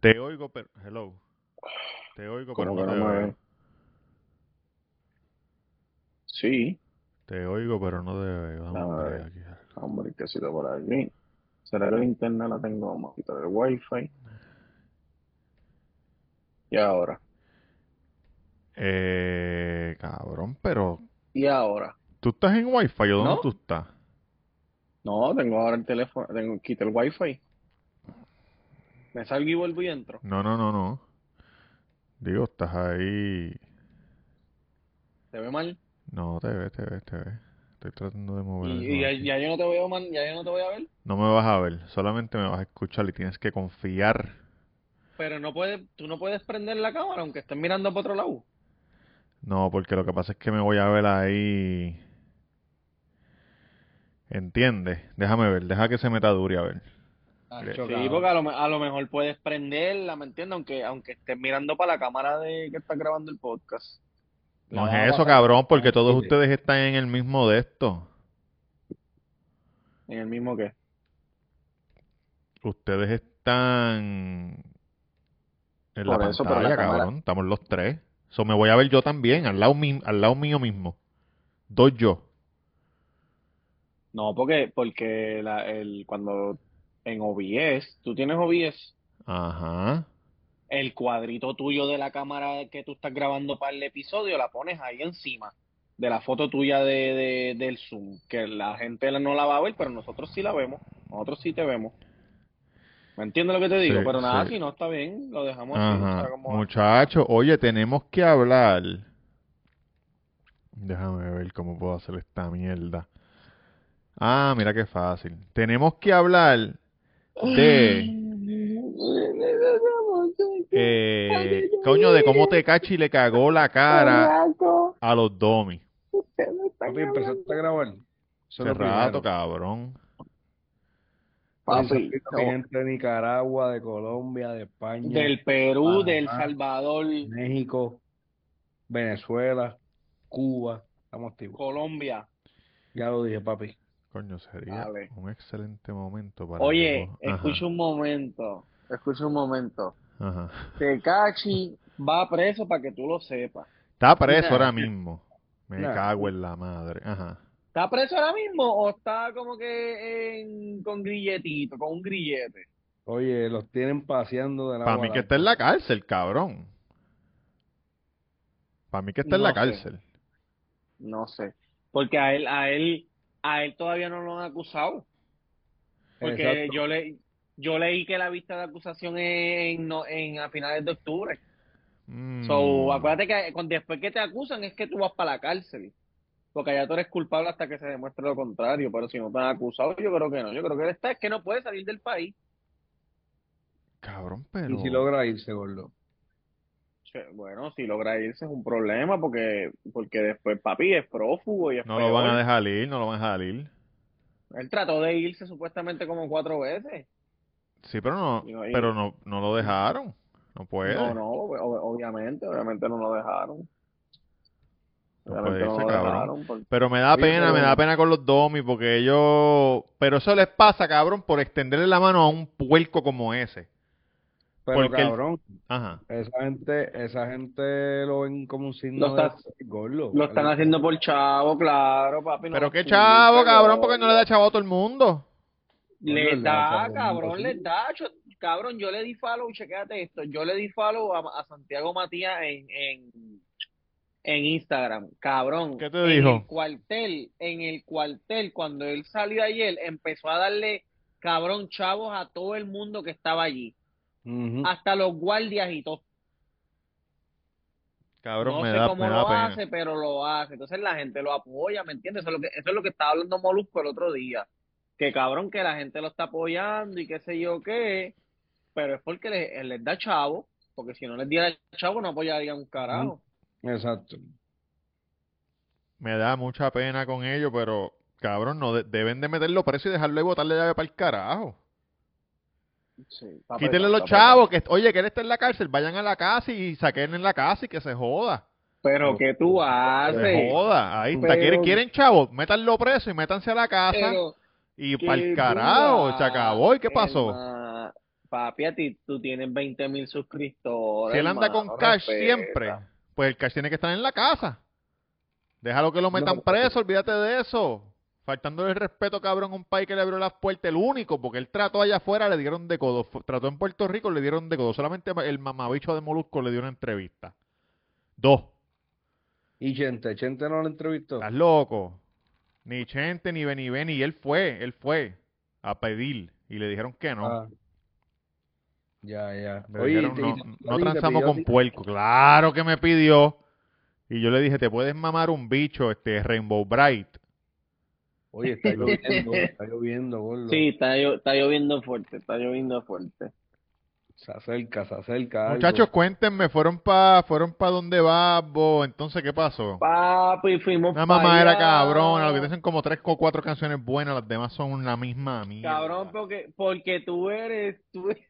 Te oigo, pero. Hello. Te oigo, pero no te no veo. ve. Sí, Te oigo, pero no te veo. Dame un A ver. aquí. hombre, que sido por aquí. ¿Será la internet la tengo? Vamos a quitar el wifi. Y ahora. Eh, cabrón, pero. Y ahora. ¿Tú estás en Wi-Fi o dónde ¿No? tú estás? No, tengo ahora el teléfono. Tengo, quita el wifi. Me salgo y vuelvo y entro. No, no, no, no. Digo, estás ahí. ¿Te ve mal? No, te ve, te ve, te ve. Estoy tratando de Y, mover eso y ya, ya yo no te veo man, ya yo no te voy a ver. No me vas a ver, solamente me vas a escuchar y tienes que confiar. Pero no puedes, tú no puedes prender la cámara aunque estés mirando para otro lado. No, porque lo que pasa es que me voy a ver ahí. ¿Entiendes? Déjame ver, deja que se meta Duri a ver. Sí, porque a lo, me- a lo mejor puedes prenderla, ¿me entiendes? Aunque, aunque estés mirando para la cámara de que estás grabando el podcast. No La es eso, cabrón, porque todos ustedes están en el mismo de esto. En el mismo que. Ustedes están en la Por eso, la pantalla, cámara- cabrón. Estamos los tres. Eso me voy a ver yo también, al lado, mi- al lado mío mismo. Dos yo. No, porque, porque la, el, cuando en OBS, tú tienes OBS, Ajá. el cuadrito tuyo de la cámara que tú estás grabando para el episodio, la pones ahí encima de la foto tuya de, de- del Zoom, que la gente no la va a ver, pero nosotros sí la vemos, nosotros sí te vemos. ¿Me entiendes lo que te digo? Sí, Pero nada, sí. si no está bien, lo dejamos así, Ajá. sea, como- Muchachos, oye, tenemos que hablar. Déjame ver cómo puedo hacer esta mierda. Ah, mira qué fácil. Tenemos que hablar de, eh, coño, de cómo Tecachi le cagó la cara a los domis. Papi, empezaste a grabar. Eso Hace rato, primero. cabrón. Papi, gente de Nicaragua, de Colombia, de España, del Perú, Ajá. del Salvador, México, Venezuela, Cuba. Estamos activos. Colombia. Ya lo dije, papi. Coño, sería Dale. un excelente momento para Oye, que escucha un momento, escucha un momento. Ajá. Tecachi va preso para que tú lo sepas. Está preso ahora mismo. Me cago en la madre. Ajá. ¿Está preso ahora mismo o está como que en- con grilletito, con un grillete? Oye, los tienen paseando de la Para mí que está en la cárcel, cabrón. Para mí que está en la sé. cárcel. No sé, porque a él, a él, a él todavía no lo han acusado. Porque Exacto. yo le, yo leí que la vista de acusación es en, no, en a finales de octubre. Mm. So, acuérdate que después que te acusan es que tú vas para la cárcel. Porque allá tú eres culpable hasta que se demuestre lo contrario. Pero si no te han acusado, yo creo que no. Yo creo que él está, es que no puede salir del país. Cabrón, pero. Y si logra irse, gordo. Bueno, si logra irse es un problema porque, porque después papi es prófugo y es No lo van a dejar ir, no lo van a dejar ir. Él trató de irse supuestamente como cuatro veces. Sí, pero no, pero no, no lo dejaron. No puede. No, no, ob- obviamente, obviamente no lo dejaron. No Obviamente puede no irse, lo cabrón. dejaron por- Pero me da pena, me da pena con los domis porque ellos... Pero eso les pasa, cabrón, por extenderle la mano a un puerco como ese. Pero Porque el- cabrón, Ajá. esa gente, esa gente lo ven como un signo Lo está- de gordo. Lo están haciendo por chavo, claro, papi. no Pero qué chavo, cabrón, porque no le da chavo a todo el mundo. Le da cabrón, sí. da. Cabrón, yo le di follow, chequéate esto. Yo le di follow a, a Santiago Matías en, en, en Instagram. Cabrón, ¿Qué te en dijo? el cuartel, en el cuartel, cuando él salió ayer, empezó a darle, cabrón, chavos a todo el mundo que estaba allí. Hasta los guardias y todo. Cabrón, No me sé da, cómo me da lo pena. hace, pero lo hace. Entonces la gente lo apoya, ¿me entiendes? Eso es lo que, eso es lo que estaba hablando Molusco el otro día. Que cabrón, que la gente lo está apoyando y qué sé yo qué. Pero es porque les, les da chavo. Porque si no les diera chavo, no apoyarían un carajo. Exacto. Me da mucha pena con ellos, pero cabrón, no de- deben de meterlo preso y dejarlo y botarle llave para el carajo. Sí, Quítenle los chavos, que oye, que él está en la cárcel, vayan a la casa y saquen en la casa y que se joda. Pero ¿qué tú Se haces? joda. Ahí está. Pero- ¿Quieren, quieren chavos? Métanlo preso y métanse a la casa Pero, y ¿qué para el carajo. Se acabó. ¿Y qué pasó? herma- Papi, a ti tú tienes 20 mil suscriptores. Si él anda hermano, con cash respeta. siempre, pues el cash tiene que estar en la casa. Déjalo que lo metan No. preso, olvídate de eso. Faltando el respeto, cabrón, a un país que le abrió las puertas, el único, porque él trató allá afuera, le dieron de codo. Trató en Puerto Rico, le dieron de codo. Solamente el mamabicho de Molusco le dio una entrevista. Dos. Y Chente, Chente no lo entrevistó. ¿Estás loco? Ni Chente, ni Beni Beni. Él fue, él fue a pedir. Y le dijeron que no. Ah. Ya, ya. Oye, dijeron, te- no, y te- no te transamos con puerco. Claro que me pidió. Y yo le dije, te puedes mamar un bicho, este Rainbow Bright. Oye, está lloviendo, está lloviendo, gordo. Sí, está, llo- está lloviendo fuerte, está lloviendo fuerte. Se acerca, se acerca algo. Muchachos, cuéntenme, fueron pa, fueron pa donde Babbo, entonces, ¿qué pasó? Papi, fuimos Una pa' mamá era cabrona, lo que dicen como tres o cuatro canciones buenas, las demás son la misma mierda. Cabrón, porque, porque tú eres, tú eres-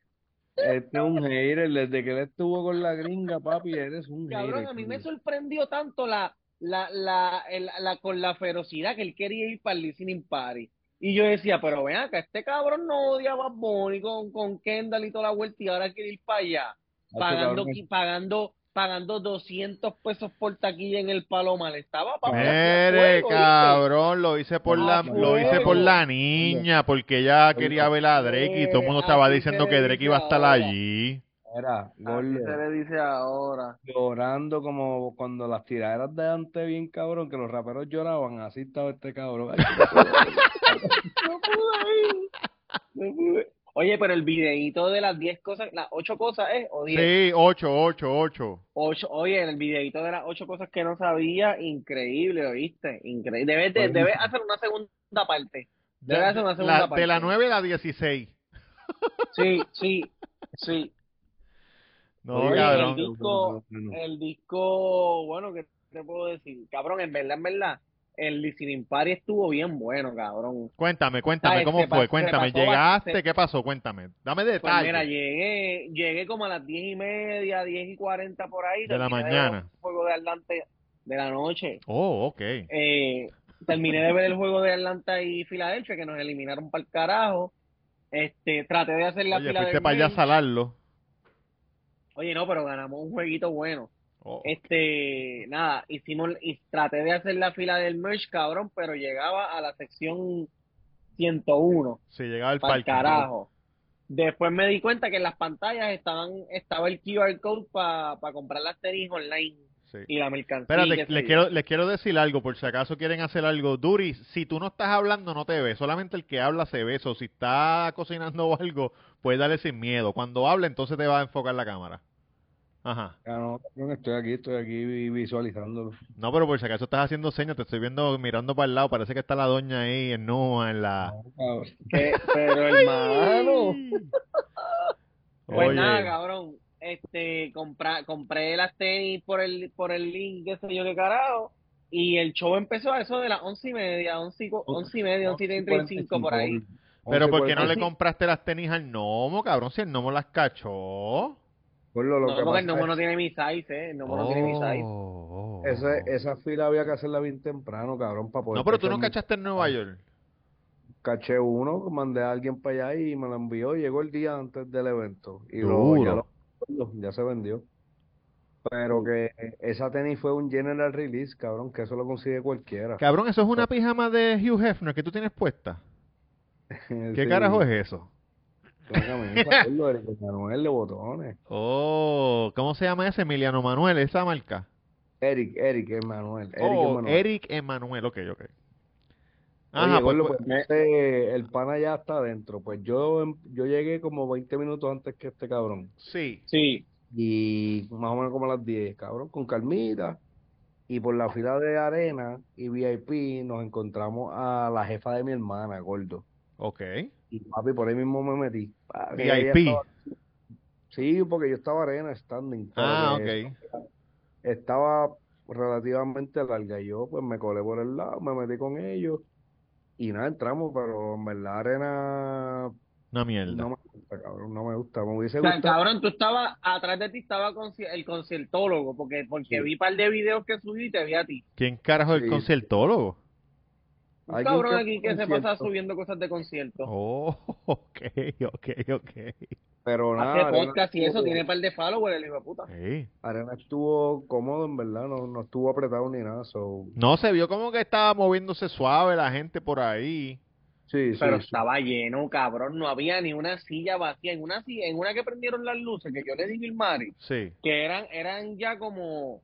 Este es un hater, desde que él estuvo con la gringa, papi, eres un cabrón, hater. a mí me sorprendió tanto la, la, la, el- la, con la ferocidad que él quería ir para el listening party. Y yo decía, pero ven acá, este cabrón no odia a Bunny con, con Kendall y toda la vuelta y ahora quiere ir para allá, Hacho, pagando, pagando, pagando 200 pesos por taquilla en el Palomar. Estaba para Mire, cabrón, lo hice por la, lo hice por la niña, porque ella quería ver a Drake y todo el mundo estaba diciendo que Drake iba a estar allí. Era, gordo, se le dice ahora. llorando como cuando las tiraderas de antes, bien cabrón, que los raperos lloraban, así estaba este cabrón. Ay, No pude ir. No pude. Oye, pero el videíto de las 10 cosas, las 8 cosas, ¿eh? O 10. Sí, ocho, ocho, ocho. Ocho, oye, el videíto de las 8 cosas que no sabía, increíble, ¿oíste? Increíble. Debes, de, debes hacer una segunda parte. Debe De, hacer una segunda la- de la parte. 9 a la 16. Sí, sí, sí. No, Oye, Oye, cabrón. el disco, bueno, el disco, bueno, ¿qué te puedo decir? Cabrón, en verdad, en verdad, el listening party estuvo bien bueno, cabrón. Cuéntame, cuéntame, ¿cómo se fue? Cuéntame, pasó ¿llegaste? bastante. ¿Qué pasó? Cuéntame. Dame Pues detalles. mira, llegué, llegué como a las diez y media, diez y cuarenta por ahí. De la terminé mañana. ver el juego de Atlanta de la noche. Oh, ok. Eh, terminé de ver el juego de Atlanta y Filadelfia, que nos eliminaron para el carajo. Este, traté de hacer la Oye, fila fuiste del para allá a salarlo. Oye, no, pero ganamos un jueguito bueno. Oh, Este, nada, hicimos, y traté de hacer la fila del merch, cabrón, pero llegaba a la sección 101. sí, llegaba el parking. carajo. Después me di cuenta que en las pantallas estaban, estaba el QR code para comprar las tenis online Sí. y la mercancía. Espérate, les quiero, les quiero decir algo, por si acaso quieren hacer algo. Duri, si tú no estás hablando, no te ve. Solamente el que habla se ve. O si está cocinando o algo, puedes darle sin miedo. Cuando hable, entonces te va a enfocar la cámara. Ajá. ya no, estoy aquí, estoy aquí vi- visualizándolo. No, pero por si acaso estás haciendo señas, te estoy viendo mirando para el lado. Parece que está la doña ahí en nua, en la. No. Que- pero hermano, pues Oye, nada, cabrón. Este, compra, compré las tenis por el, por el link, qué sé yo qué carajo. Y el show empezó a eso de las once y media, once y, once y media, once y treinta y cinco por ahí. pero ¿por qué no le 11:45. compraste las tenis al gnomo, cabrón? Si el gnomo las cachó. Gordo, lo No, que porque el pasa Nomo es- no tiene mi size, eh. El Nomo no tiene mi size. Oh, oh. esa fila había que hacerla bien temprano, cabrón, para poder No, pero tú no mi- cachaste en Nueva York. Caché uno, mandé a alguien para allá y me lo envió. Llegó el día antes del evento y lo, ya, lo- ya se vendió. Pero que esa tenis fue un general release, cabrón, que eso lo consigue cualquiera. Cabrón, eso es una pijama de Hugh Hefner que tú tienes puesta. ¿Qué Sí, carajo es eso? Manuel de botones. Oh, ¿cómo se llama ese? Emiliano Manuel, esa marca. Eric, Eric Emanuel. Eric Oh, Emanuel. Eric Emanuel, ok, ok. Oye, Ajá, pues, gordo, pues, pues, entonces, el pana ya está adentro. Pues yo, em- yo llegué como 20 minutos antes que este cabrón. sí. Sí. Y más o menos como a las 10, cabrón, con calmita. Y por la fila de arena y VIP nos encontramos a la jefa de mi hermana, gordo. Ok. Y papi, por ahí mismo me metí. Papi, VIP. estaba- Sí, porque yo estaba arena standing. Ah, ok. Estaba relativamente larga. Y yo pues me colé por el lado, me metí con ellos. Y nada, entramos, pero en verdad arena Una mierda. no me gusta, cabrón, no me gusta. Me hubiese O sea, gustado. cabrón, tú estabas, atrás de ti estaba conci- el conciertólogo, porque, porque Sí. vi un par de videos que subí y te vi a ti. ¿Quién carajo es el Sí. conciertólogo? Un cabrón aquí que se concierto. pasa subiendo cosas de concierto. Oh, ok, ok, ok. Pero nada, Hace Arena podcast y eso, tiene par de followers, el hijo de puta. Sí. Arena estuvo cómodo, en verdad, no, no estuvo apretado ni nada. So, No, se vio como que estaba moviéndose suave la gente por ahí. sí, sí, Pero sí. estaba lleno, cabrón, no había ni una silla vacía. En una silla, en una que prendieron las luces, que yo le dije al Mari, Sí, que eran, eran ya como,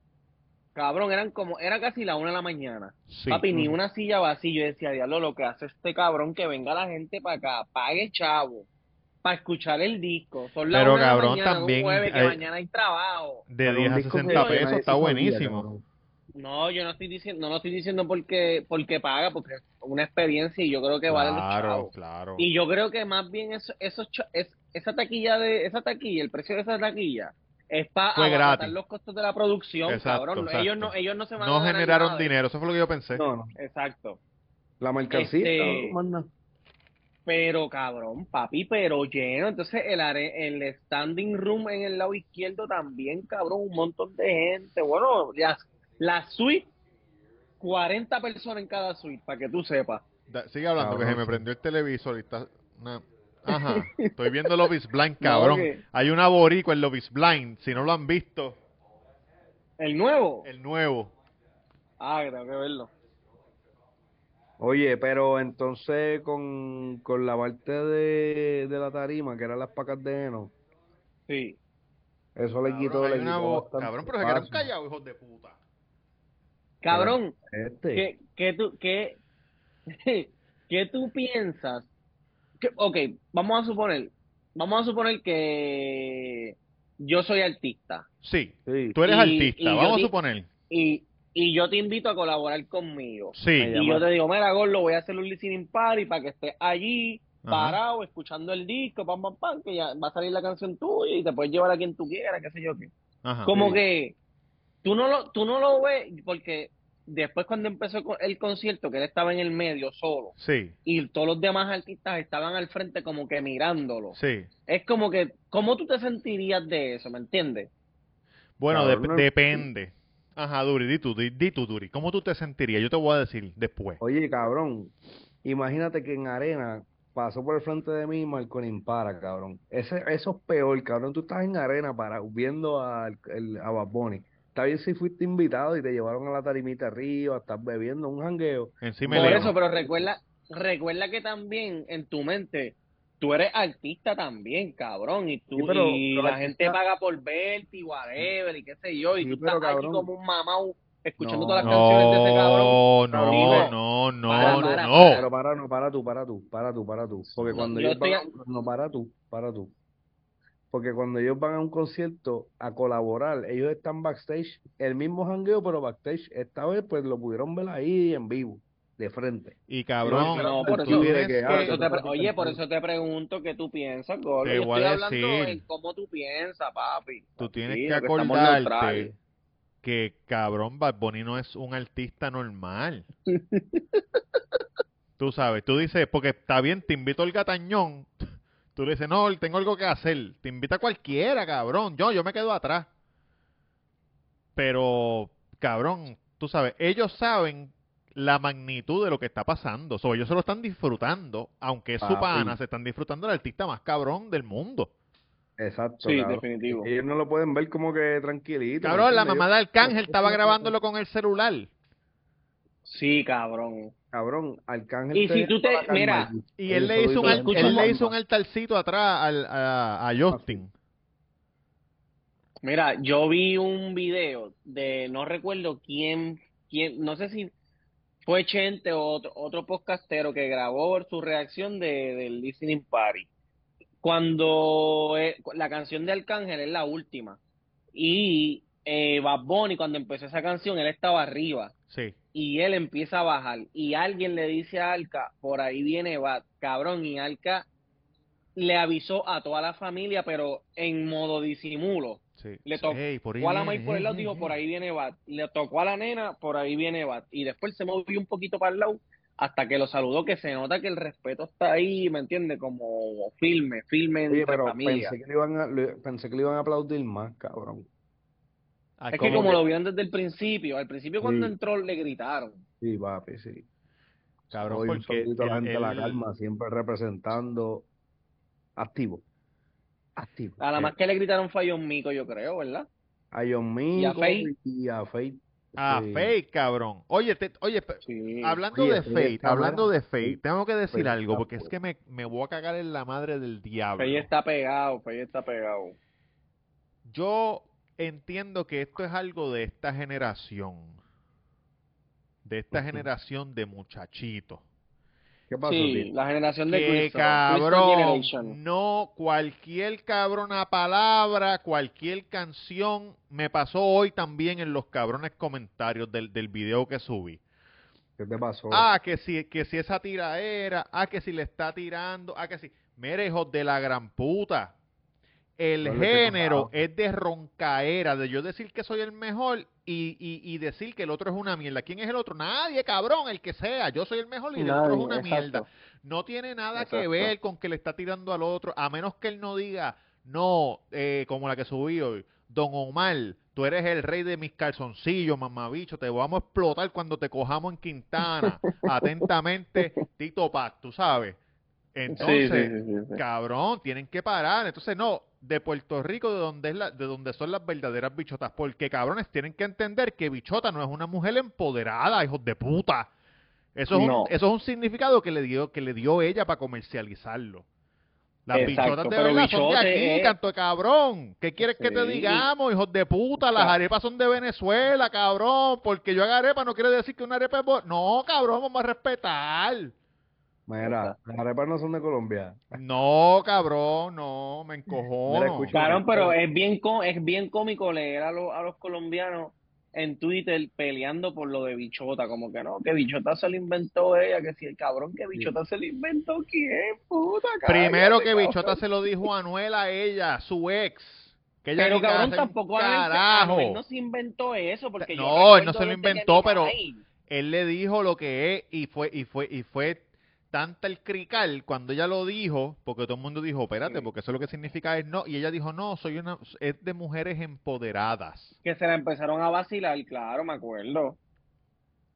cabrón, eran como, era casi la una de la mañana. sí. Papi, ni una silla vacía. Yo decía, diablo, lo que hace este cabrón, que venga la gente para acá, pague chavo, para escuchar el disco. Son las Pero, una de la cabrón, mañana de un también jueves que hay- mañana hay trabajo. De Pero 10 un a disco 60 que nadie pesos está buenísimo. No, yo no estoy diciendo, no lo estoy diciendo porque, porque paga, porque es una experiencia y yo creo que vale los Claro, chavos. claro. Y yo creo que más bien eso, esos cha- es, esa taquilla de esa taquilla, el precio de esa taquilla es para gratis. los costos de la producción, Exacto, cabrón. exacto. Ellos no ellos no se van a No generaron nada dinero, eso fue lo que yo pensé. No, no. Exacto. La mercancía, Este-. Pero cabrón, papi, pero lleno. Entonces el are- el standing room en el lado izquierdo también, cabrón, un montón de gente. Bueno, las la suite 40 personas en cada suite, para que tú sepas. Da- sigue hablando, que se me prendió el televisor y está... una- Ajá, estoy viendo Love is Blind, cabrón. Hay una boricua en Love is Blind, si no lo han visto, El nuevo. el nuevo. Ah, que tengo que verlo. Oye, pero entonces con, con la parte de, de la tarima, que eran las pacas de heno, Sí. eso le quitó, Cabrón, le quitó cabrón, pero se quedaron callados, hijos de puta. Cabrón, Este, ¿qué, qué tú, qué, qué tú piensas? Que- ok, vamos a suponer, vamos a suponer que yo soy artista Sí, sí. tú eres Y- artista, y vamos a suponer. y, y yo te invito a colaborar conmigo. Sí, Me Y yo te digo, mira, Gordo, voy a hacer un listening party para que estés allí, Ajá. parado, escuchando el disco, pam, pam, pam, que ya va a salir la canción tuya y te puedes llevar a quien tú quieras, qué sé yo qué. ajá. Como Sí. que tú no lo, tú no lo ves, porque después cuando empezó el concierto, que él estaba en el medio solo, Sí, y todos los demás artistas estaban al frente como que mirándolo. sí. Es como que, ¿cómo tú te sentirías de eso? ¿Me entiendes? Bueno, no- depende. Ajá, Duri, di tú, di, di tú, Duri. ¿Cómo tú te sentirías? Yo te voy a decir después. Oye, cabrón, imagínate que en arena pasó por el frente de mí Marco Impara, cabrón. Ese, eso es peor, cabrón. Tú estás en arena para, viendo a, el, a Bad Bunny. Está bien si fuiste invitado y te llevaron a la tarimita arriba, estás bebiendo un jangueo. Encima Por eso, pero recuerda, recuerda que también en tu mente tú eres artista también, cabrón, y tú Sí, pero- y pero la artista- gente paga por verte y whatever y qué sé yo, y Sí, tú pero, estás aquí como un mamau escuchando No. todas las canciones de ese cabrón. No, no, no, no, para, no, para. Pero para, no, para tú, para tú, para tú, para tú. Porque cuando yo ellos van estoy a- no, para tú, para tú. Porque cuando ellos van a un concierto a colaborar, ellos están backstage, el mismo jangueo, pero backstage. Esta vez, pues lo pudieron ver ahí en vivo, de frente. Y cabrón, No, tú por eso, tienes que- ah, eso te pre- oye, por eso te pregunto qué tú piensas, Gordo. Te voy estoy a hablando decir. en cómo tú piensas, papi. tú tienes Sí, que acordarte que cabrón Bad Bunny no es un artista normal. Tú sabes, tú dices, porque está bien, te invito al gatañón. Tú le dices, no, tengo algo que hacer. Te invita cualquiera, cabrón. Yo, yo me quedo atrás. Pero, cabrón, tú sabes, ellos saben la magnitud de lo que está pasando. So, ellos se lo están disfrutando, aunque es su Papi. pana, se están disfrutando del artista más cabrón del mundo. Exacto, Sí, cabrón. definitivo. Ellos no lo pueden ver como que tranquilito. ¿me Cabrón, la mamá de Arcángel estaba grabándolo con el celular. Sí, cabrón. Cabrón, Arcángel Y si tú te- mira. Y él le hizo un, él le hizo un altarcito atrás al- a, a Justin. Mira, yo vi un video de, no recuerdo quién, quién, no sé si fue Chente o otro, otro podcastero que grabó su reacción de, del Listening Party. Cuando eh, la canción de Arcángel es la última. Y eh, Bad Bunny, cuando empezó esa canción, él estaba arriba. Sí. y él empieza a bajar y alguien le dice a Alca, por ahí viene Bat, cabrón, y Alca le avisó a toda la familia, pero en modo disimulo. Sí. Le tocó ey, por ahí a la May por el lado, ey, dijo, por ahí viene Bat. Le tocó a la nena, por ahí viene Bat. Y después se movió un poquito para el lado hasta que lo saludó, que se nota que el respeto está ahí, ¿me entiendes? Como filme, filme Oye, entre pero familia. pensé que, le iban a, pensé que le iban a aplaudir más, cabrón. Ah, Es que como que- lo vieron desde el principio, al principio cuando Sí. entró le gritaron. Sí, papi, sí. Cabrón, un porque saludito a la calma, siempre representando activo. Activo. A la más que le gritaron fue a John Mico, yo creo, ¿verdad? A John Mico Fate. y a Fate. Ah, Sí. Fate, cabrón. Oye, te- oye, Sí. hablando Oye, de Fate Fate, hablando de. Fate, tengo que decir Fate algo, porque es que me, me voy a cagar en la madre del diablo. Fey está pegado, Fey está pegado. Yo entiendo que esto es algo de esta generación. De esta generación de muchachitos. ¿Qué pasó, Sí, tío? la generación de Que cabrón, no cualquier cabrona palabra, cualquier canción me pasó hoy también en los cabrones comentarios del, del video que subí. ¿Qué te pasó? Ah, que si, que si esa tiraera, ah, que si le está tirando, ah, que si. Mire, hijos de la gran puta. El género es de roncaera, de yo decir que soy el mejor y, y, y decir que el otro es una mierda. ¿Quién es el otro? Nadie, cabrón, el que sea. Yo soy el mejor y el otro es una exacto. mierda. No tiene nada que ver con que le está tirando al otro, a menos que él no diga, no, eh, como la que subí hoy, Don Omar, tú eres el rey de mis calzoncillos, mamabicho, te vamos a explotar cuando te cojamos en Quintana. Atentamente, Tito Pac, tú sabes. Entonces, sí, sí, sí, sí, sí. cabrón, tienen que parar. Entonces, no, de Puerto Rico, de donde, es la, de donde son las verdaderas bichotas, porque cabrones tienen que entender que bichota no es una mujer empoderada, hijos de puta. Eso es, No. un, eso es un significado que le dio, que le dio ella para comercializarlo. Las Exacto, bichotas de verdad son de aquí, es- canto de cabrón. ¿Qué quieres que te digamos, hijos de puta? Las arepas son de Venezuela, cabrón. Porque yo haga arepa no quiere decir que una arepa es... No, cabrón, vamos a respetar. Mira, las arepas no son de Colombia. No, cabrón, no, me encojono. Cabrón, pero es bien, es bien cómico leer a, los a los colombianos en Twitter peleando por lo de Bichota, como que no, que Bichota se lo inventó ella, que si el cabrón que Bichota se lo inventó, ¿quién? Puta, Primero cállate, que cabrón. Bichota se lo dijo a Anuel a ella, su ex. Que ella Pero cabrón, tampoco carajo. Anuel no se inventó eso, porque yo No, recuerdo él no se lo que inventó, pero- Él le dijo lo que es y fue y fue y fue tanta el crical cuando ella lo dijo, porque todo el mundo dijo, espérate, Sí. porque eso lo que significa es no, y ella dijo, no, soy una, es de mujeres empoderadas. que se la empezaron a vacilar, claro, me acuerdo.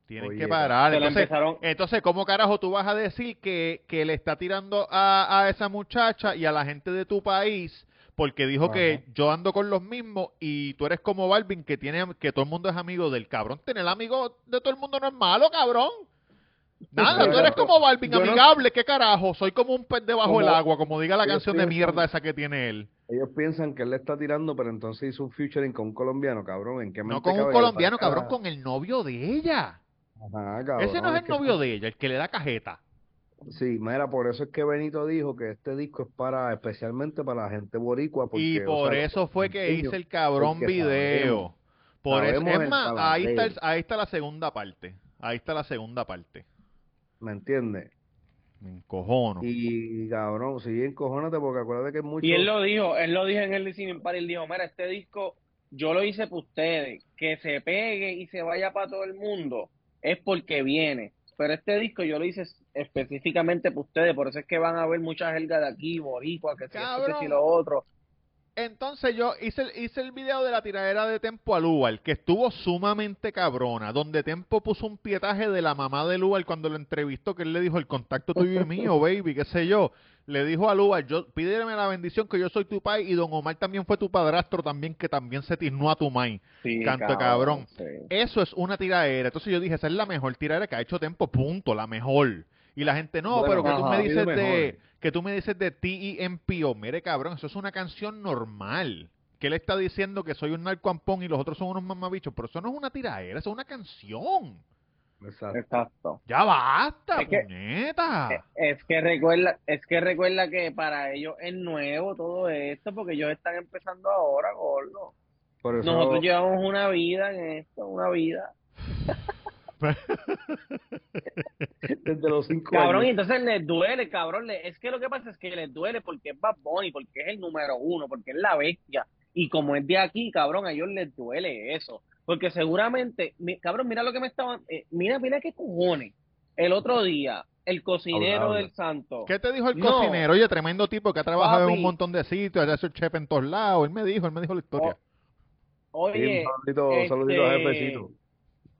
Tienen Oye, que parar. Entonces, empezaron, entonces, ¿cómo carajo tú vas a decir que, que le está tirando a, a esa muchacha y a la gente de tu país porque dijo Ajá. que yo ando con los mismos y tú eres como Balvin que tiene que todo el mundo es amigo del cabrón? Tener amigo de todo el mundo no es malo, cabrón. Nada, tú eres como Balvin, Yo no- ¿qué carajo? Soy como un pez debajo del agua, como diga la Ellos canción de mierda esa que tiene él. Ellos piensan que él le está tirando, pero entonces hizo un featuring con un colombiano, cabrón. ¿En qué No con un colombiano, cabrón, con el novio de ella. Ajá, cabrón, Ese no es el novio de ella, el que le da cajeta. Sí, mira, por eso es que Benito dijo que este disco es para, especialmente para la gente boricua, porque, y o por sea, eso fue que hice el cabrón video. sabemos- por eso, es más, ahí está, el- ahí está la segunda parte. Ahí está la segunda parte. ¿Me entiendes? Me encojono. Y cabrón, sí, encojónate, porque acuérdate que es mucho. y él lo dijo, él lo dijo en el Listening Party, él dijo, mira, este disco yo lo hice para ustedes, que se pegue y se vaya para todo el mundo, es porque viene. Pero este disco yo lo hice específicamente para ustedes, por eso es que van a ver mucha jerga de aquí, boricua, que si esto, que si lo otro. Entonces yo hice, el- hice el video de la tiradera de Tempo a Lugar, que estuvo sumamente cabrona, donde Tempo puso un pietaje de la mamá de Lugar cuando lo entrevistó, que él le dijo, el contacto tuyo y mío, baby, qué sé yo. Le dijo a Lugar, yo, pídeme la bendición que yo soy tu pai y Don Omar también fue tu padrastro también, que también se tiznó a tu main. Sí, Canto cabrón. sí. Eso es una tiradera. Entonces yo dije, esa es la mejor tiradera que ha hecho Tempo, punto, la mejor. Y la gente, no, Bueno, pero que tú ajá, me dices de, que tú me dices de T.E.M.P.O. Mire, cabrón, eso es una canción normal. Que él está diciendo que soy un narcoampón y los otros son unos mamabichos, pero eso no es una tiradera, eso es una canción. Exacto. Exacto. Ya basta, Es que- puñeta. Eh, Es que recuerda, es que recuerda que para ellos es nuevo todo esto, porque ellos están empezando ahora, gordo. Por eso, Nosotros llevamos una vida en esto, una vida. desde los cinco Cabrón, y entonces les duele, cabrón. Es que lo que pasa es que les duele porque es Bad Bunny, porque es el número uno, porque es la bestia. Y como es de aquí, cabrón, a ellos les duele eso. Porque seguramente, mi- cabrón, mira lo que me estaban. eh, mira, mira qué cojones. El otro día, el cocinero Habla, habla. del santo. ¿Qué te dijo el No. cocinero? Oye, tremendo tipo que ha trabajado en un montón de sitios, ha hecho chef en todos lados. Él me dijo, él me dijo la historia. Sí, Oye, un saludito, un saludito a este, Jefecito.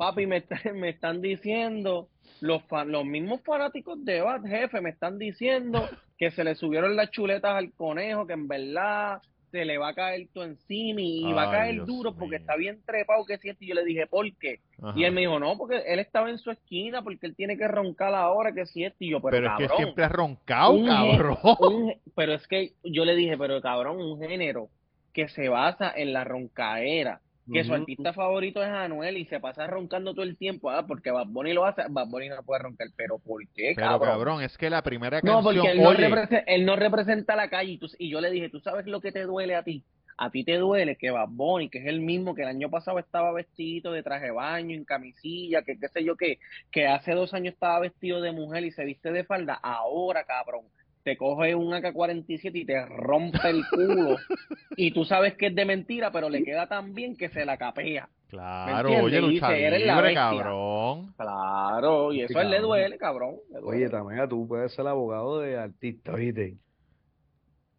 Papi, me, está- me están diciendo, los, fan- los mismos fanáticos de Bad Jefe me están diciendo que se le subieron las chuletas al conejo, que en verdad se le va a caer todo encima y, va a caer Dios duro porque mío. está bien trepado que siente. Y yo le dije, ¿por qué? Ajá. Y él me dijo, no, porque él estaba en su esquina, porque él tiene que roncar ahora que si esto. Y yo, pero, Pero es que cabrón, siempre has roncado, un cabrón. un- pero es que yo le dije, pero cabrón, un género que se basa en la roncaera, que su artista favorito es Anuel y se pasa roncando todo el tiempo, ah, porque Bad Bunny lo hace, Bad Bunny no puede roncar, pero ¿por qué, Pero cabrón? cabrón, es que la primera No, canción, porque él no, oye, representa, él no representa la calle y, tú- y yo le dije, ¿tú sabes lo que te duele a ti? A ti te duele que Bad Bunny, que es el mismo que el año pasado estaba vestido de traje de baño, en camisilla, que qué sé yo qué, que hace dos años estaba vestido de mujer y se viste de falda, ahora, cabrón, te coge un AK-47 y te rompe el culo y tú sabes que es de mentira, pero le queda tan bien que se la capea. claro, ¿me oye, lucha dice, "Eres la libre, bestia". cabrón. Claro, y Sí, eso a él le duele, cabrón. le duele. Oye, Tamega, tú puedes ser abogado de artista, ¿viste?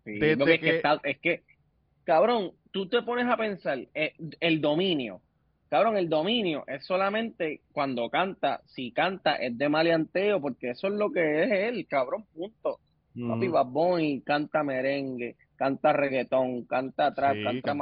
Sí, Desde lo que es que que- está- es que, cabrón, tú te pones a pensar, eh, el dominio, cabrón, el dominio es solamente cuando canta, si canta es de maleanteo, porque eso es lo que es él, cabrón, punto. Papi Ujú. Bad Bunny canta merengue, canta reggaetón, canta trap, Sí, canta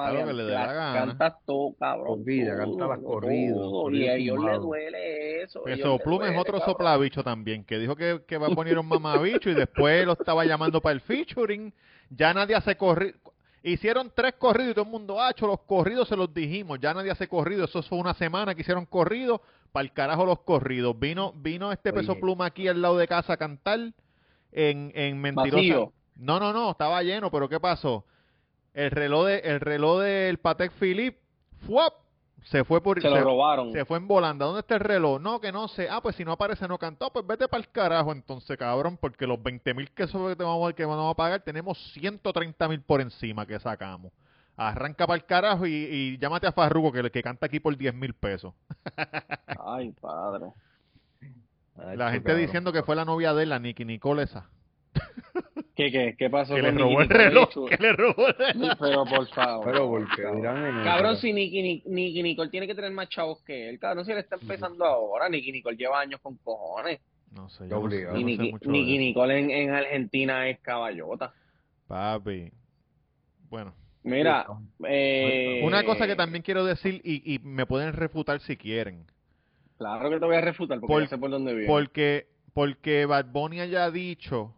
gana. canta todo, cabrón, Corrida, canta las corridas, y corridos a ellos le tumbados. duele eso, a ellos Peso le Pluma es duele, otro cabrón. soplabicho también, que dijo que, que va a poner un mamabicho y después lo estaba llamando para el featuring. Ya nadie hace corrido. Hicieron tres corridos y todo el mundo, hacho, los corridos se los dijimos, ya nadie hace corrido, eso fue una semana que hicieron corrido, para el carajo los corridos. Vino vino este Peso Oye. Pluma aquí al lado de casa a cantar en, en Mentirosa. Vacío. No, no, no, estaba lleno, pero ¿qué pasó? El reloj de, el reloj del Patek Philippe, ¡fuap! se fue por Se lo robaron. se fue en volanda. ¿Dónde está el reloj? No, que no sé. Ah, pues si no aparece, no cantó. Pues vete para el carajo entonces, cabrón, porque los 20 mil que, eso que, te vamos, a- que vamos a pagar, tenemos 130 mil por encima que sacamos. Arranca para el carajo y, y llámate a Farruko, que, que canta aquí por 10 mil pesos. Ay, padre. La gente cabrón. diciendo que fue la novia de él, la Nicky Nicole esa. ¿Qué, qué, qué pasó Que le robó el reloj. Que le robó el reloj. Pero por favor. Pero porque cabrón. si Nicky, Ni- Nicky Nicole tiene que tener más chavos que él, cabrón, si él está empezando ahora, Nicky Nicole lleva años con cojones. No sé, yo no sé, obligado. no sé Nicky. Nicole en, en Argentina es caballota. Papi. Bueno, Mira, eh, una cosa que también quiero decir y, y me pueden refutar si quieren. Claro que te voy a refutar porque Por- ya sé por dónde viene. Porque, porque Bad Bunny haya dicho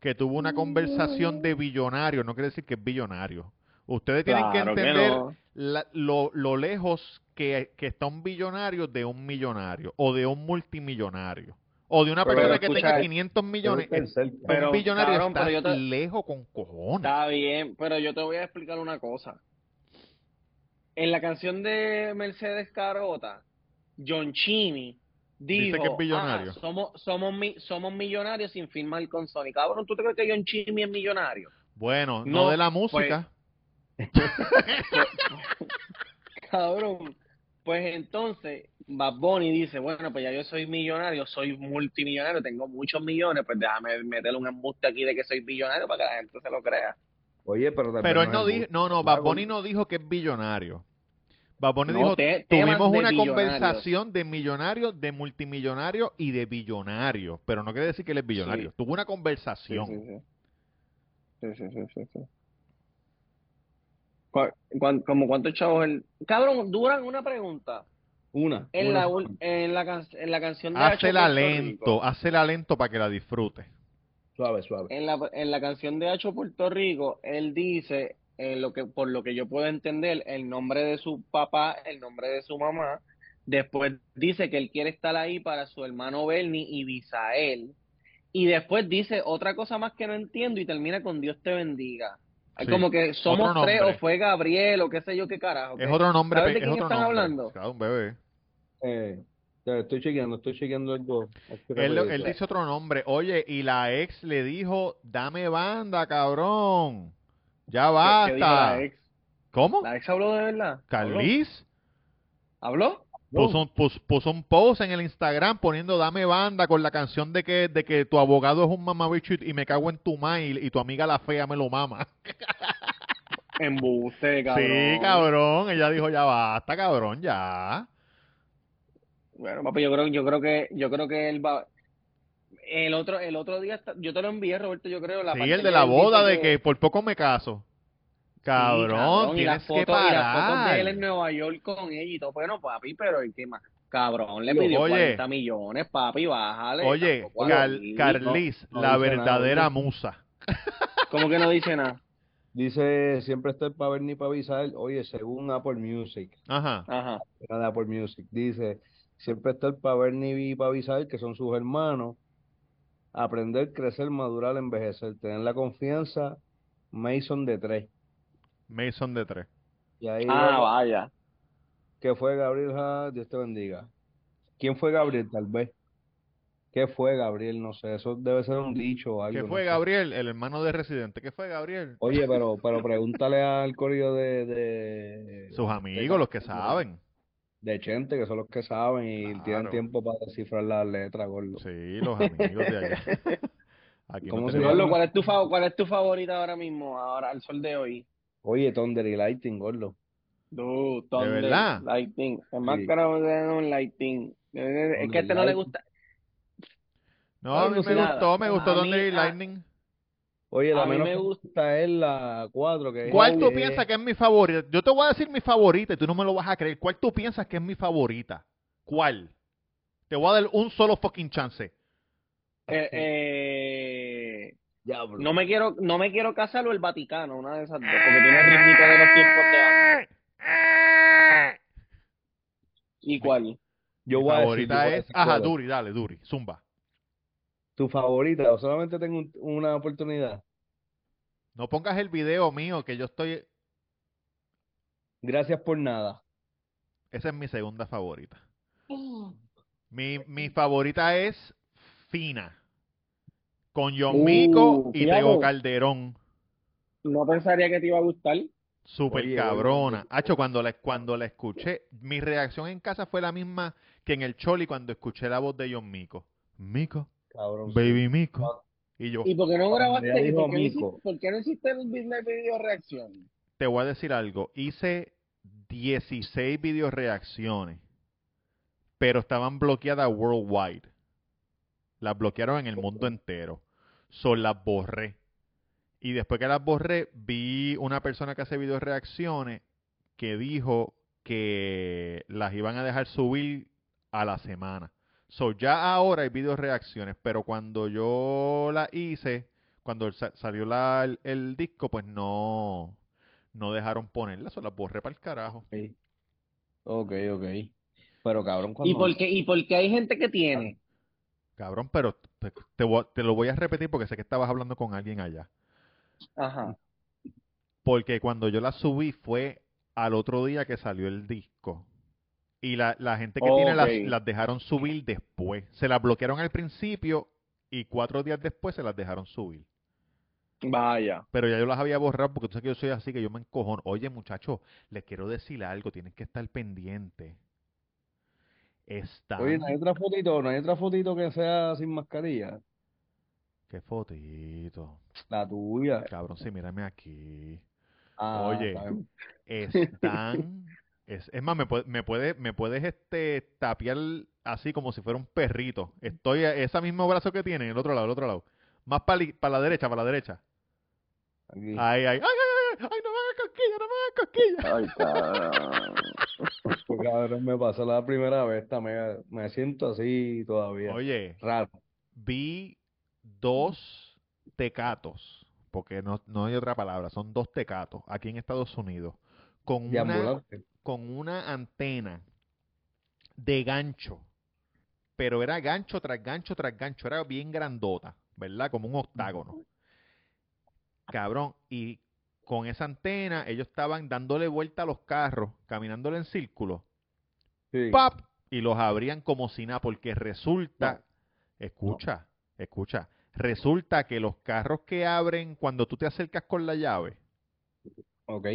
que tuvo una conversación de billonario, no quiere decir que es billonario. Ustedes tienen que Claro que entender no. la- lo, lo lejos que, que está un billonario de un millonario o de un multimillonario. O de una Pero persona que escucha, tenga 500 millones. Cerca. Pero, un billonario cabrón, está pero yo te- lejos con cojones. Está bien, pero yo te voy a explicar una cosa. En la canción de Mercedes Carota, John Chimmy Dice dijo, que es billonario. "Ah, somos, somos, mi- somos millonarios sin firmar con Sony. Cabrón, ¿tú te crees que John Chimmy es millonario? Bueno, no, No, de la pues, música. Cabrón. Pues entonces, Bad Bunny dice, bueno, pues ya yo soy millonario, soy multimillonario, tengo muchos millones, pues déjame meterle un embuste aquí de que soy billonario para que la gente se lo crea. Oye, pero Pero él no dijo, no, no, Bad. Bunny no dijo que es billonario. Bad Bunny No, dijo, te- tuvimos una billonarios. conversación de millonario, de multimillonario y de billonario, pero no quiere decir que él es billonario. Sí. Tuvo una conversación. sí, sí. Sí, sí, sí, sí, sí. ¿Cu- cuán- como cuántos chavos él... Cabrón, Duran, una pregunta. Una. En una la, en la, can- en la canción de Puerto lento, Rico, hácela lento para que la disfrute. Suave, suave. en la, en la canción de Hacho Puerto Rico, él dice, en lo que, por lo que yo puedo entender, el nombre de su papá, el nombre de su mamá. Después dice que él quiere estar ahí para su hermano Bernie y Bisael. Y después dice otra cosa más que no entiendo y termina con Dios te bendiga. Sí, Como que somos otro tres o fue Gabriel o qué sé yo qué carajo. Es ¿ok? otro nombre, ¿Sabes de es quién otro están nombre. hablando? Claro, un bebé. Eh, te estoy chequeando, estoy chequeando algo. Él, él dice otro nombre. Oye, y la ex le dijo, dame banda, cabrón. Ya ¿Qué- qué dijo basta. la ex? ¿Cómo? ¿La ex habló de verdad? Carlis ¿Habló? puso, un- pus- puso un post en el Instagram poniendo dame banda con la canción de que, de que tu abogado es un mamabicho y, y me cago en tu mail y tu amiga la fea me lo mama. Embuste, cabrón. Sí, cabrón. Ella dijo, ya basta, cabrón, ya. Bueno, papi, yo creo, yo creo que, yo creo que él va. El otro, el otro día, yo te lo envié, Roberto, yo creo. La Sí, parte el de la boda de que por poco me caso. Sí, Cabrón, y las tienes que fotos, y las fotos de él en parar. Nueva York con ella y todo. Bueno, papi, pero ¿y qué más? Cabrón, le Oye, pidió 40 millones, papi, bájale. Oye, Car-. Carlis, no la verdadera oye. musa. ¿Cómo que no dice nada? Dice, siempre está el para ver ni para avisar. Oye, según Apple Music, Ajá. Ajá. era de Apple Music, dice, siempre está el para ver ni para avisar, que son sus hermanos. Aprender, crecer, madurar, envejecer, tener la confianza, Mason de tres. Mason de tres. Y ahí Ah, vaya. ¿qué fue Gabriel? Ja, Dios te bendiga. ¿Quién fue Gabriel? Tal vez. ¿Qué fue Gabriel? No sé, eso debe ser un dicho o algo, ¿Qué no fue sé. Gabriel? El hermano de Residente. ¿Qué fue Gabriel? Oye, pero, pero pregúntale al corillo de, de, Sus amigos, los que saben. De Chente, que son los que saben y Claro. tienen tiempo para descifrar las letras, gordo. Sí, los amigos de allá. Aquí no ¿Cómo se? Gordo, ¿cuál es tu cuál es tu favorita ahora mismo, ahora al sol de hoy? Oye, Thunder y Lighting, gordo. Dude, Thunder, verdad? Lightning. Es más Sí. caro de un Lightning. Es que a este no le Lightning. gusta. No, a mí me nada. gustó, me gustó A mí- Thunder y a- Lightning. Oye, la A mí menos me que gusta- es la 4, que es ¿Cuál tú piensas que es mi favorita? Yo te voy a decir mi favorita y tú no me lo vas a creer. ¿Cuál tú piensas que es mi favorita? ¿Cuál? Te voy a dar un solo fucking chance. Eh, eh, Diablo. no me quiero, no me quiero casar o el Vaticano, una de esas dos, porque tiene el ritmito de los tiempos de. ¿Y cuál? Yo mi voy a decir, yo favorita es... Ajá. Duri, dale, Duri, zumba. Tu favorita, o solamente tengo un- una oportunidad. No pongas el video mío que yo estoy... Gracias por nada. Esa es mi segunda favorita. Mi, mi favorita es Fina. Con John Uh, Mico y. Tego Calderón. No pensaría que te iba a gustar. Súper Oye, cabrona. oye, Hacho, cuando la, cuando la escuché, mi reacción en casa fue la misma que en el Choli cuando escuché la voz de John Mico. Mico, Cabrón. sí. baby Mico. Y yo, ¿Y por qué no grabaste? ella ¿Y dijo por qué no Mico. hiciste, por qué no hiciste el video, video reacción? te voy a decir algo. Hice 16 video reacciones, pero estaban bloqueadas worldwide. Las bloquearon en el mundo entero. So las borré. Y después que las borré, vi una persona que hace video reacciones que dijo que las iban a dejar subir a la semana. So ya ahora hay video reacciones, pero cuando yo la hice, cuando sa- salió la- el, el disco, pues no, no dejaron ponerlas, o las borré para el carajo. Sí. Ok, ok. Pero cabrón, ¿Y cuando... por qué, y por qué hay gente que tiene? Cabrón, pero te, te te lo voy a repetir porque sé que estabas hablando con alguien allá. Ajá. Porque cuando yo la subí fue al otro día que salió el disco. Y la, la gente que tiene las, las dejaron subir después. Se las bloquearon al principio y cuatro días después se las dejaron subir. Vaya. Pero ya yo las había borrado porque tú sabes que yo soy así, que yo me encojono. Oye, muchacho, les quiero decir algo, tienes que estar pendiente. Están... Oye, no hay otra fotito, no hay otra fotito que sea sin mascarilla. Qué fotito. La tuya. Cabrón, sí, mírame aquí. Ah, Oye. está. Están... Es, es más, me, puede- me, puede, me puedes este, tapiar así como si fuera un perrito. Estoy a ese mismo brazo que tiene, el otro lado, el otro lado. Más para la derecha, para la derecha. Aquí. Ay, ay, ay, ay, ay, ay, no me hagas cosquilla, no me hagas cosquilla. Ay, cabrón. Cabrón, me pasó la primera vez, esta me, me siento así todavía. Oye, Raro. vi dos tecatos, porque no, no hay otra palabra, son dos tecatos aquí en Estados Unidos, con De una, ambulante. Con una antena de gancho, pero era gancho tras gancho tras gancho, era bien grandota, ¿verdad? Como un octágono. Cabrón, y con esa antena ellos estaban dándole vuelta a los carros, caminándole en círculo, Sí. ¡pap! Y los abrían como si nada, porque resulta, escucha, escucha, resulta que los carros que abren cuando tú te acercas con la llave, Ok.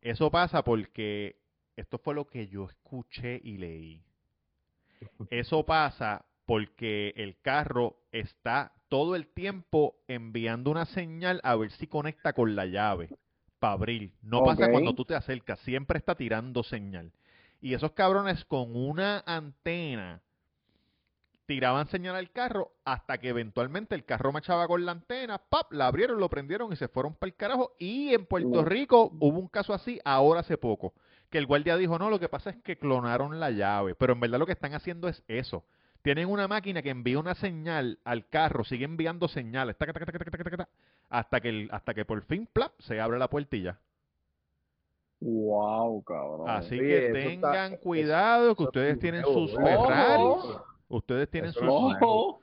eso pasa porque esto fue lo que yo escuché y leí. Eso pasa porque el carro está todo el tiempo enviando una señal a ver si conecta con la llave para abrir. No pasa cuando tú te acercas, siempre está tirando señal. Y esos cabrones con una antena tiraban señal al carro hasta que eventualmente el carro machaba con la antena, ¡pap! La abrieron, lo prendieron y se fueron para el carajo. Y en Puerto. Rico hubo un caso así ahora hace poco, que el guardia dijo, no, lo que pasa es que clonaron la llave, pero en verdad lo que están haciendo es eso. Tienen una máquina que envía una señal al carro, sigue enviando señales, taca, taca, taca, taca, taca, taca, hasta que el, hasta que por fin, plap, se abre la puertilla. Wow, cabrón. Así que está- tengan cuidado que ustedes es tienen nuevo, sus. Ferraris, Ojo. ustedes tienen Eso sus... Ojo.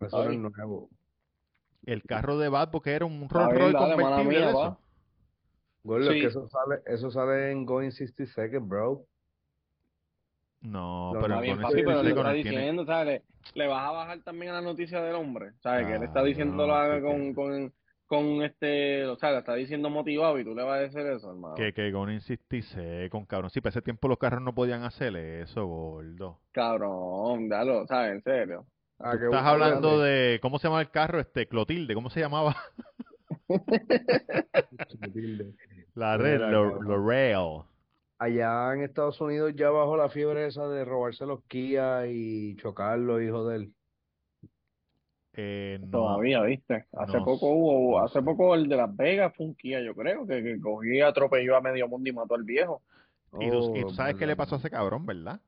Eso no Ay. es nuevo. El carro de Bad porque era un Rolls Royce convertible mía, eso. Gordo, Sí. que eso sale, eso sale en Going 60 Seconds, bro. No, No, pero bien, papi, pero le 66 está diciendo, ¿sabes? Le, le vas a bajar también a la noticia del hombre, ¿sabes? que él está Ah, no, sí con, con, con este, o sea, le está diciendo motivado y tú le vas a decir eso, hermano. Que, que Gone 66 con cabrón. Sí, para ese tiempo los carros no podían hacer eso, gordo. Cabrón, dalo, ¿sabes? En serio. Ah, Tú estás hablando grande. de... ¿Cómo se llama el carro? Este, Clotilde. ¿Cómo se llamaba? La red. L'Oreal. Allá en Estados Unidos ya bajó la fiebre esa de robarse los Kia y chocarlos, hijo de él. Eh, no. Todavía, ¿viste? Hace No poco hubo, no hace poco el de Las Vegas fue un Kia, yo creo, que, que cogí, atropelló a medio mundo y mató al viejo. Y tú, y tú Oh, sabes qué le pasó a ese cabrón, ¿verdad?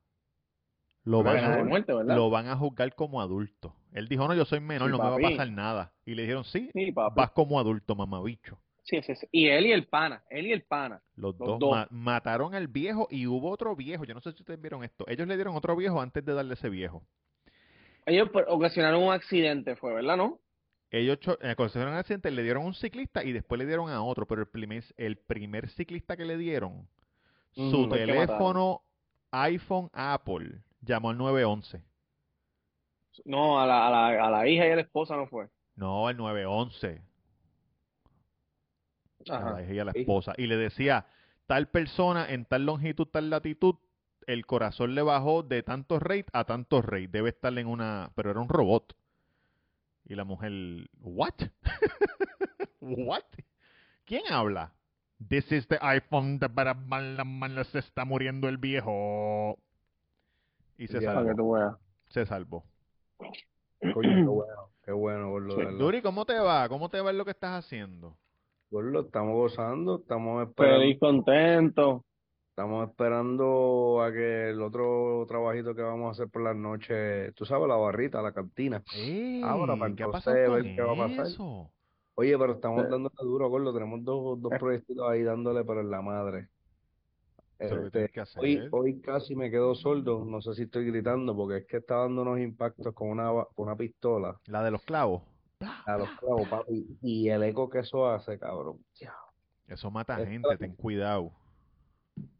Lo van a, muerte, ¿verdad? lo van a juzgar como adulto. Él dijo, no, yo soy menor, Sí, no me va a pasar nada. Y le dijeron, sí, Sí, vas como adulto, mamabicho. Sí, sí, sí. Y él y el pana, él y el pana. Los Los dos, dos. ma- mataron al viejo y hubo otro viejo. Yo no sé si ustedes vieron esto. Ellos le dieron otro viejo antes de darle ese viejo. Ellos pues, ocasionaron un accidente, fue, ¿verdad, no? Ellos cho- en el accidente le dieron a un ciclista y después le dieron a otro, pero el primer, el primer ciclista que le dieron, su teléfono iPhone Apple llamó al 911. No, a la, a la, a la hija y a la esposa no fue. No, al 911. Ajá. la la esposa. Y le decía, tal persona en tal longitud, tal latitud, el corazón le bajó de tantos rate a tantos rate. Debe estar en una... Pero era un robot. Y la mujer, ¿what? ¿What? ¿Quién habla? This is the iPhone, mala- mala- se está muriendo el viejo. Y se. Para salvó. Se salvó. Coño, qué bueno, qué bueno, Sí. Duri, ¿cómo te va? ¿Cómo te va en lo que estás haciendo? Gordo, estamos gozando, estamos esperando, Feliz, contento. estamos esperando a que el otro trabajito que vamos a hacer por las noches, tú sabes, la barrita, la cantina. Ahora, para Ey, ¿qué ha entonces pasado ver qué va a pasar. eso? Oye, pero estamos Sí. dándole duro, Gordo, tenemos dos, dos Eh. proyectos ahí dándole, pero en la madre. Este, tienes que hacer. Hoy, hoy casi me quedo sordo, no sé si estoy gritando, porque es que está dando unos impactos con una, con una pistola La de los clavos. A los clavos, papi, y el eco que eso hace, cabrón. Eso mata Esto- gente, ten cuidado.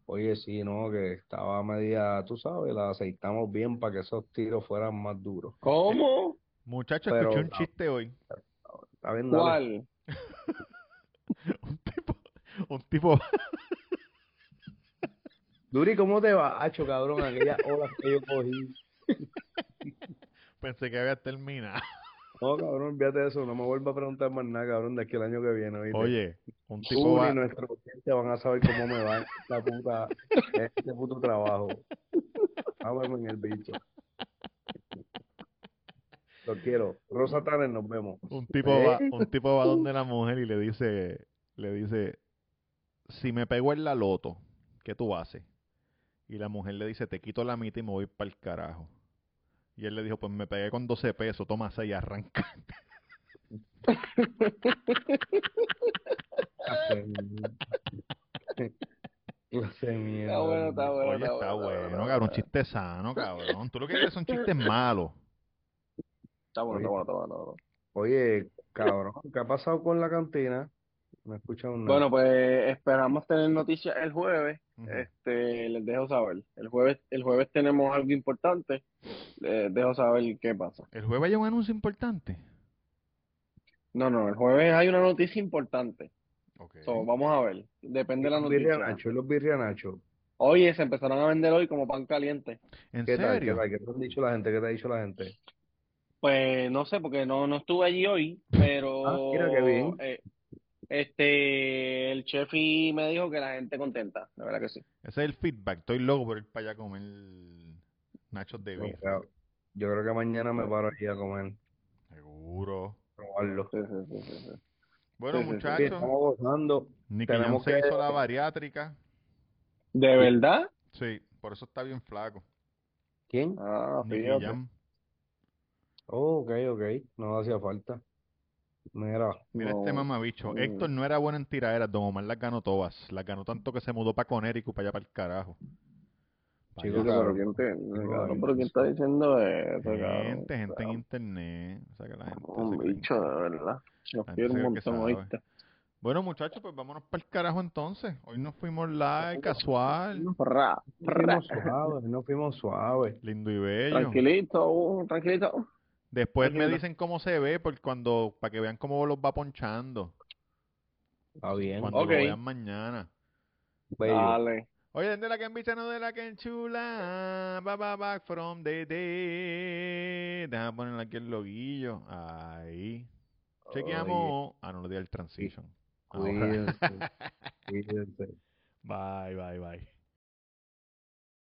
Oye, sí, no, que estaba media, tú sabes, la aceitamos bien para que esos tiros fueran más duros. ¿Cómo? Muchacho, Pero- escuché un chiste hoy. Está bien. ¿Cuál? Un tipo, un tipo, Duri, ¿cómo te va? Hacho, cabrón, aquellas olas que yo cogí. pensé que había terminado. No, cabrón, fíjate de eso, no me vuelvas a preguntar más nada, cabrón, de aquí el año que viene, ¿oíste? Oye, un tipo Duri, va, nuestros oyentes van a saber cómo me va esta puta, este puto trabajo. Vamos en el bicho. Lo quiero. Rosa Tanner, nos vemos. un tipo va, ¿Eh? un tipo va donde la mujer y le dice, le dice, si me pego en la loto, ¿qué tú haces? Y la mujer le dice, te quito la mitad y me voy para el carajo. Y él le dijo, pues me pegué con 12 pesos, toma 6 y arranca. Clase mierda. Está bueno, está bueno, Oye, está bueno, cabrón, chiste sano, cabrón. Tú lo que quieres son chistes malos. Está bueno, está bueno, está bueno, está bueno. Oye, cabrón, ¿qué ha pasado con la cantina? No he escuchado nada. Bueno, pues esperamos tener noticias el jueves. Este, les dejo saber. El jueves, el jueves tenemos algo importante. Les dejo saber qué pasa. El jueves hay un anuncio importante. No, no, el jueves hay una noticia importante. Ok. So, vamos a ver. Depende de la noticia. birrianacho, los birrianacho. Oye, se empezaron a vender hoy como pan caliente. ¿En ¿Qué tal? ¿Qué serio? tal? ¿Qué te han dicho la gente? ¿Qué te ha dicho la gente? Pues no sé, porque no, no estuve allí hoy, pero Ah, mira qué bien. eh, Este, el chef y me dijo que la gente contenta, de verdad que sí. Ese es el feedback. Estoy loco por ir para allá a comer nachos de Yo beef. creo, yo creo que mañana me paro ahí a comer, Seguro. probarlo. Sí, sí, sí, sí, sí. Bueno, muchachos, estamos gozando. Nicky tenemos Jam se que- hizo la bariátrica. ¿De verdad? Sí, por eso está bien flaco. ¿Quién? Ah, Nicky. Jam. Oh, ok, ok. No hacía falta. Mira, Mira este No. mamabicho. Mm. Héctor no era bueno en tiraderas, Don Omar las ganó todas. Las ganó tanto que se mudó para Connecticut, para allá para el carajo. Pa' Chico, allá. Pero cabrón. ¿quién te- cabrón, pero quién está diciendo eso, cabrón? Gente, gente en internet. O sea que la gente Un cree. bicho, de verdad. Se un. Bueno, muchachos, pues vámonos para el carajo entonces. Hoy nos fuimos live, casual, Ra, nos ra. fuimos suaves, nos fuimos suaves. lindo y bello. Tranquilito, uh, tranquilito. Después me dicen cómo se ve, por cuando, para que vean cómo los va ponchando. Está bien. Cuando lo vean mañana. Bello. Dale. Oye, de la que empieza, no de la que enchula. Ba, ba, back from the dead. Déjame ponerle aquí el loguillo. Ahí. Chequeamos. Ah, no lo di el transition. Cuídense, cuídense. Bye, bye, bye.